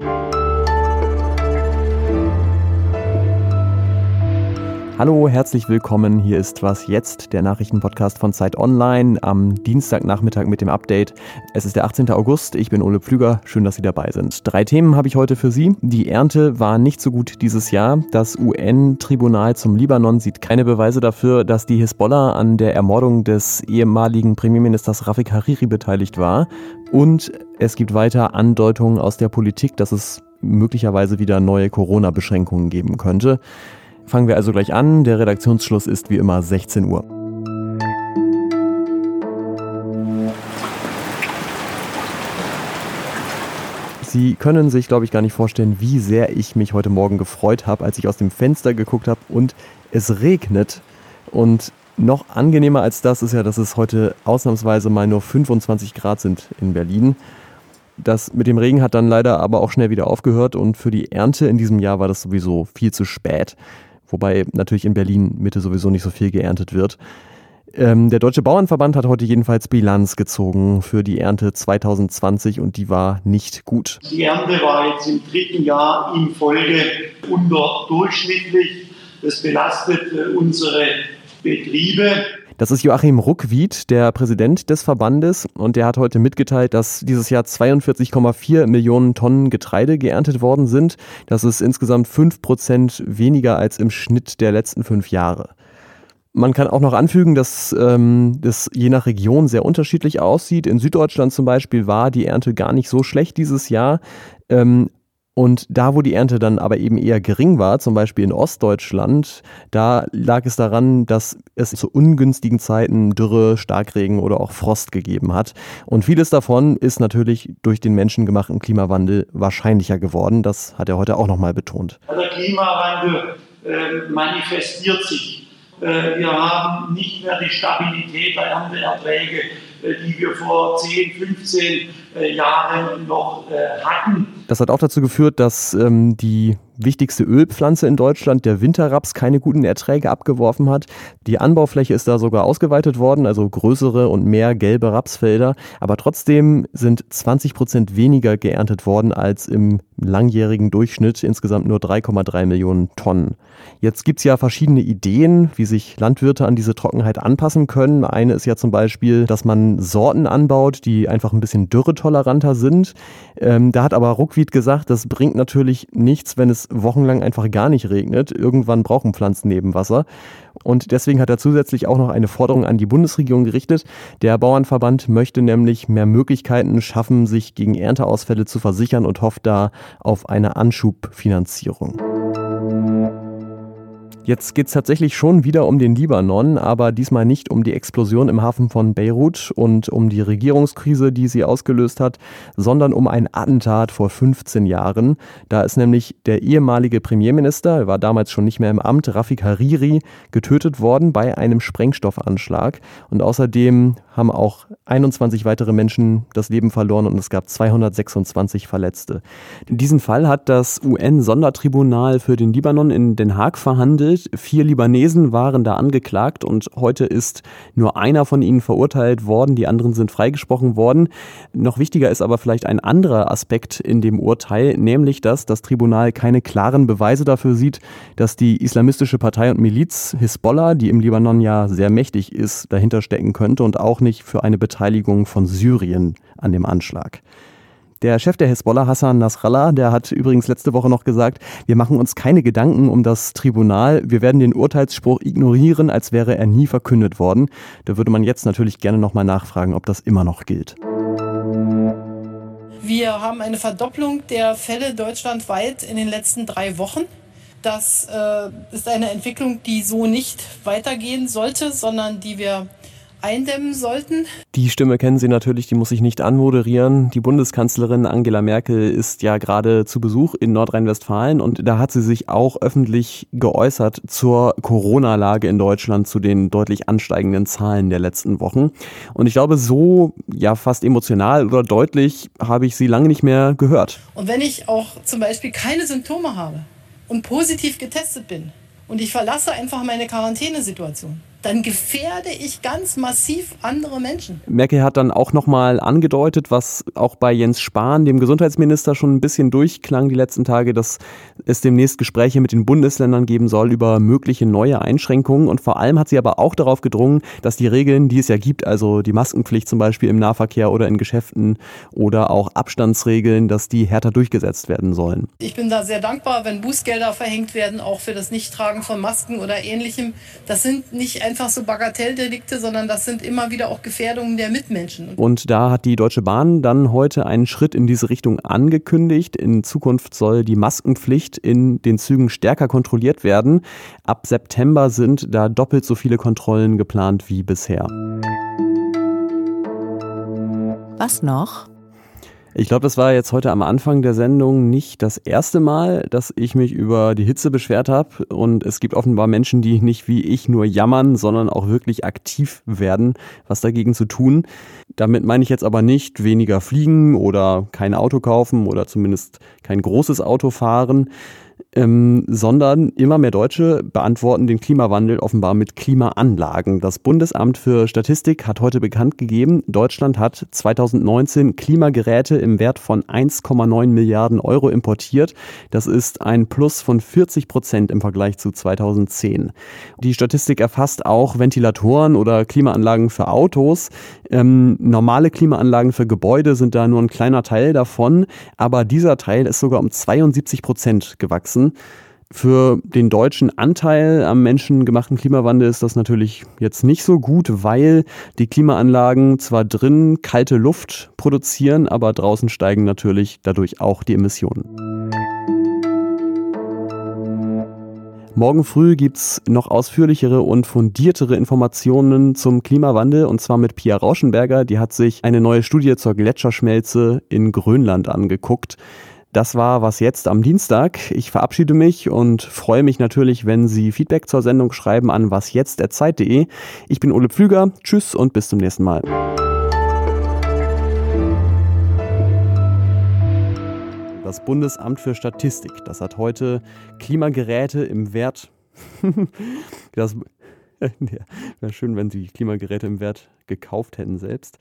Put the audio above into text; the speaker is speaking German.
you Hallo, herzlich willkommen. Hier ist Was jetzt, der Nachrichtenpodcast von Zeit Online am Dienstagnachmittag mit dem Update. Es ist der 18. August. Ich bin Ole Pflüger. Schön, dass Sie dabei sind. Drei Themen habe ich heute für Sie. Die Ernte war nicht so gut dieses Jahr. Das UN-Tribunal zum Libanon sieht keine Beweise dafür, dass die Hisbollah an der Ermordung des ehemaligen Premierministers Rafik Hariri beteiligt war. Und es gibt weiter Andeutungen aus der Politik, dass es möglicherweise wieder neue Corona-Beschränkungen geben könnte. Fangen wir also gleich an. Der Redaktionsschluss ist wie immer 16 Uhr. Sie können sich, glaube ich, gar nicht vorstellen, wie sehr ich mich heute Morgen gefreut habe, als ich aus dem Fenster geguckt habe und es regnet. Und noch angenehmer als das ist ja, dass es heute ausnahmsweise mal nur 25 Grad sind in Berlin. Das mit dem Regen hat dann leider aber auch schnell wieder aufgehört und für die Ernte in diesem Jahr war das sowieso viel zu spät wobei natürlich in Berlin Mitte sowieso nicht so viel geerntet wird. Ähm, der Deutsche Bauernverband hat heute jedenfalls Bilanz gezogen für die Ernte 2020 und die war nicht gut. Die Ernte war jetzt im dritten Jahr in Folge unterdurchschnittlich. Das belastet äh, unsere Betriebe. Das ist Joachim Ruckwied, der Präsident des Verbandes, und der hat heute mitgeteilt, dass dieses Jahr 42,4 Millionen Tonnen Getreide geerntet worden sind. Das ist insgesamt 5 Prozent weniger als im Schnitt der letzten fünf Jahre. Man kann auch noch anfügen, dass ähm, das je nach Region sehr unterschiedlich aussieht. In Süddeutschland zum Beispiel war die Ernte gar nicht so schlecht dieses Jahr. Ähm, und da, wo die Ernte dann aber eben eher gering war, zum Beispiel in Ostdeutschland, da lag es daran, dass es zu ungünstigen Zeiten Dürre, Starkregen oder auch Frost gegeben hat. Und vieles davon ist natürlich durch den menschengemachten Klimawandel wahrscheinlicher geworden. Das hat er heute auch nochmal betont. Der Klimawandel äh, manifestiert sich. Äh, wir haben nicht mehr die Stabilität der Ernteerträge, äh, die wir vor 10, 15 äh, Jahren noch äh, hatten. Das hat auch dazu geführt, dass ähm, die wichtigste Ölpflanze in Deutschland, der Winterraps, keine guten Erträge abgeworfen hat. Die Anbaufläche ist da sogar ausgeweitet worden, also größere und mehr gelbe Rapsfelder. Aber trotzdem sind 20 Prozent weniger geerntet worden als im langjährigen Durchschnitt, insgesamt nur 3,3 Millionen Tonnen. Jetzt gibt's ja verschiedene Ideen, wie sich Landwirte an diese Trockenheit anpassen können. Eine ist ja zum Beispiel, dass man Sorten anbaut, die einfach ein bisschen dürretoleranter sind. Ähm, da hat aber Ruckwied gesagt, das bringt natürlich nichts, wenn es wochenlang einfach gar nicht regnet. Irgendwann brauchen Pflanzen Nebenwasser. Und deswegen hat er zusätzlich auch noch eine Forderung an die Bundesregierung gerichtet. Der Bauernverband möchte nämlich mehr Möglichkeiten schaffen, sich gegen Ernteausfälle zu versichern und hofft da auf eine Anschubfinanzierung. Jetzt geht es tatsächlich schon wieder um den Libanon, aber diesmal nicht um die Explosion im Hafen von Beirut und um die Regierungskrise, die sie ausgelöst hat, sondern um ein Attentat vor 15 Jahren. Da ist nämlich der ehemalige Premierminister, er war damals schon nicht mehr im Amt, Rafik Hariri, getötet worden bei einem Sprengstoffanschlag. Und außerdem haben auch 21 weitere Menschen das Leben verloren und es gab 226 Verletzte. In diesem Fall hat das UN-Sondertribunal für den Libanon in Den Haag verhandelt verurteilt. Vier Libanesen waren da angeklagt und heute ist nur einer von ihnen verurteilt worden. Die anderen sind freigesprochen worden. Noch wichtiger ist aber vielleicht ein anderer Aspekt in dem Urteil, nämlich dass das Tribunal keine klaren Beweise dafür sieht, dass die islamistische Partei und Miliz Hisbollah, die im Libanon ja sehr mächtig ist, dahinter stecken könnte und auch nicht für eine Beteiligung von Syrien an dem Anschlag. Der Chef der Hezbollah, Hassan Nasrallah, der hat übrigens letzte Woche noch gesagt, wir machen uns keine Gedanken um das Tribunal, wir werden den Urteilsspruch ignorieren, als wäre er nie verkündet worden. Da würde man jetzt natürlich gerne nochmal nachfragen, ob das immer noch gilt. Wir haben eine Verdopplung der Fälle deutschlandweit in den letzten drei Wochen. Das äh, ist eine Entwicklung, die so nicht weitergehen sollte, sondern die wir eindämmen sollten. Die Stimme kennen Sie natürlich, die muss ich nicht anmoderieren. Die Bundeskanzlerin Angela Merkel ist ja gerade zu Besuch in Nordrhein-Westfalen und da hat sie sich auch öffentlich geäußert zur Corona-Lage in Deutschland, zu den deutlich ansteigenden Zahlen der letzten Wochen. Und ich glaube, so ja fast emotional oder deutlich habe ich sie lange nicht mehr gehört. Und wenn ich auch zum Beispiel keine Symptome habe und positiv getestet bin und ich verlasse einfach meine Quarantänesituation, dann gefährde ich ganz massiv andere Menschen. Merkel hat dann auch nochmal angedeutet, was auch bei Jens Spahn, dem Gesundheitsminister, schon ein bisschen durchklang die letzten Tage, dass es demnächst Gespräche mit den Bundesländern geben soll über mögliche neue Einschränkungen. Und vor allem hat sie aber auch darauf gedrungen, dass die Regeln, die es ja gibt, also die Maskenpflicht zum Beispiel im Nahverkehr oder in Geschäften oder auch Abstandsregeln, dass die härter durchgesetzt werden sollen. Ich bin da sehr dankbar, wenn Bußgelder verhängt werden, auch für das Nichttragen von Masken oder ähnlichem. Das sind nicht einfach so Bagatelldelikte, sondern das sind immer wieder auch Gefährdungen der Mitmenschen. Und da hat die Deutsche Bahn dann heute einen Schritt in diese Richtung angekündigt. In Zukunft soll die Maskenpflicht in den Zügen stärker kontrolliert werden. Ab September sind da doppelt so viele Kontrollen geplant wie bisher. Was noch? Ich glaube, das war jetzt heute am Anfang der Sendung nicht das erste Mal, dass ich mich über die Hitze beschwert habe. Und es gibt offenbar Menschen, die nicht wie ich nur jammern, sondern auch wirklich aktiv werden, was dagegen zu tun. Damit meine ich jetzt aber nicht weniger fliegen oder kein Auto kaufen oder zumindest kein großes Auto fahren, ähm, sondern immer mehr Deutsche beantworten den Klimawandel offenbar mit Klimaanlagen. Das Bundesamt für Statistik hat heute bekannt gegeben, Deutschland hat 2019 Klimageräte im Wert von 1,9 Milliarden Euro importiert. Das ist ein Plus von 40 Prozent im Vergleich zu 2010. Die Statistik erfasst auch Ventilatoren oder Klimaanlagen für Autos. Ähm, normale Klimaanlagen für Gebäude sind da nur ein kleiner Teil davon, aber dieser Teil ist sogar um 72 Prozent gewachsen. Für den deutschen Anteil am menschengemachten Klimawandel ist das natürlich jetzt nicht so gut, weil die Klimaanlagen zwar drin kalte Luft produzieren, aber draußen steigen natürlich dadurch auch die Emissionen. Morgen früh gibt es noch ausführlichere und fundiertere Informationen zum Klimawandel und zwar mit Pia Rauschenberger. Die hat sich eine neue Studie zur Gletscherschmelze in Grönland angeguckt. Das war was jetzt am Dienstag. Ich verabschiede mich und freue mich natürlich, wenn Sie Feedback zur Sendung schreiben an wasjetzt.zeit.de. Ich bin Ole Pflüger. Tschüss und bis zum nächsten Mal. Das Bundesamt für Statistik, das hat heute Klimageräte im Wert. das wäre schön, wenn Sie Klimageräte im Wert gekauft hätten selbst.